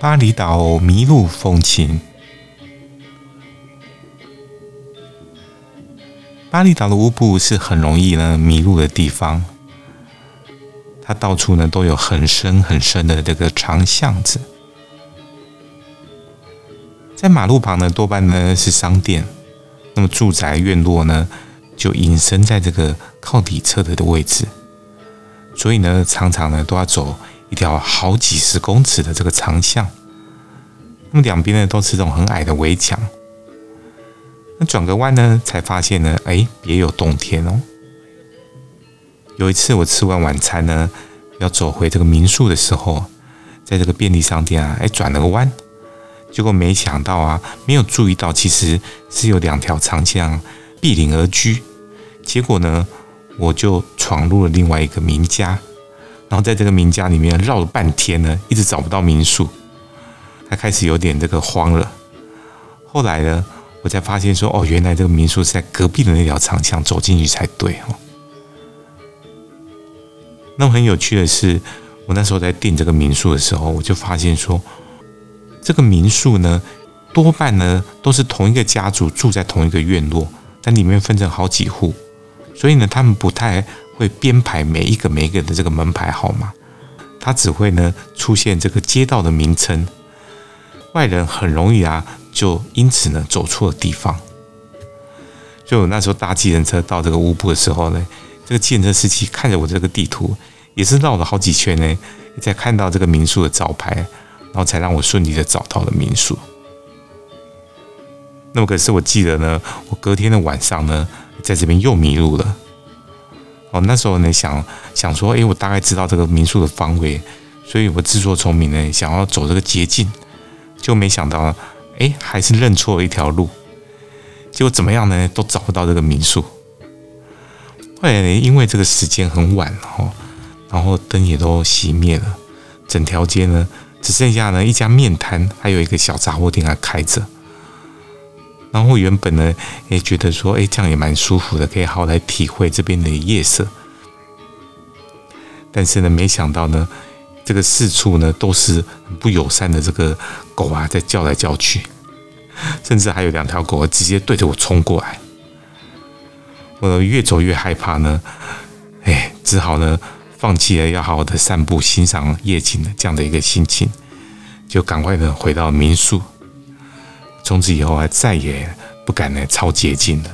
巴厘岛迷路风情。巴厘岛的乌布是很容易呢迷路的地方，它到处呢都有很深很深的这个长巷子，在马路旁呢多半呢是商店，那么住宅院落呢就隐身在这个靠里侧的的位置，所以呢常常呢都要走。一条好几十公尺的这个长巷，那么两边呢都是这种很矮的围墙。那转个弯呢，才发现呢，哎，别有洞天哦。有一次我吃完晚餐呢，要走回这个民宿的时候，在这个便利商店啊，哎，转了个弯，结果没想到啊，没有注意到，其实是有两条长巷毗邻而居。结果呢，我就闯入了另外一个民家。然后在这个民家里面绕了半天呢，一直找不到民宿，他开始有点这个慌了。后来呢，我才发现说，哦，原来这个民宿是在隔壁的那条长巷，走进去才对哦。那么很有趣的是，我那时候在订这个民宿的时候，我就发现说，这个民宿呢，多半呢都是同一个家族住在同一个院落，但里面分成好几户，所以呢，他们不太。会编排每一个每一个的这个门牌号码，它只会呢出现这个街道的名称，外人很容易啊就因此呢走错了地方。就我那时候搭计程车到这个乌布的时候呢，这个计程车司机看着我这个地图，也是绕了好几圈呢，才看到这个民宿的招牌，然后才让我顺利的找到了民宿。那么可是我记得呢，我隔天的晚上呢，在这边又迷路了。哦，那时候呢，想想说，哎，我大概知道这个民宿的方位，所以我自作聪明呢，想要走这个捷径，就没想到，哎，还是认错了一条路，结果怎么样呢，都找不到这个民宿。后来呢，因为这个时间很晚哦，然后灯也都熄灭了，整条街呢，只剩下呢一家面摊，还有一个小杂货店还开着。然后原本呢，也觉得说，哎，这样也蛮舒服的，可以好好来体会这边的夜色。但是呢，没想到呢，这个四处呢都是很不友善的这个狗啊，在叫来叫去，甚至还有两条狗直接对着我冲过来。我越走越害怕呢，哎，只好呢放弃了要好好的散步欣赏夜景的这样的一个心情，就赶快的回到民宿。从此以后，啊再也不敢来抄捷径了。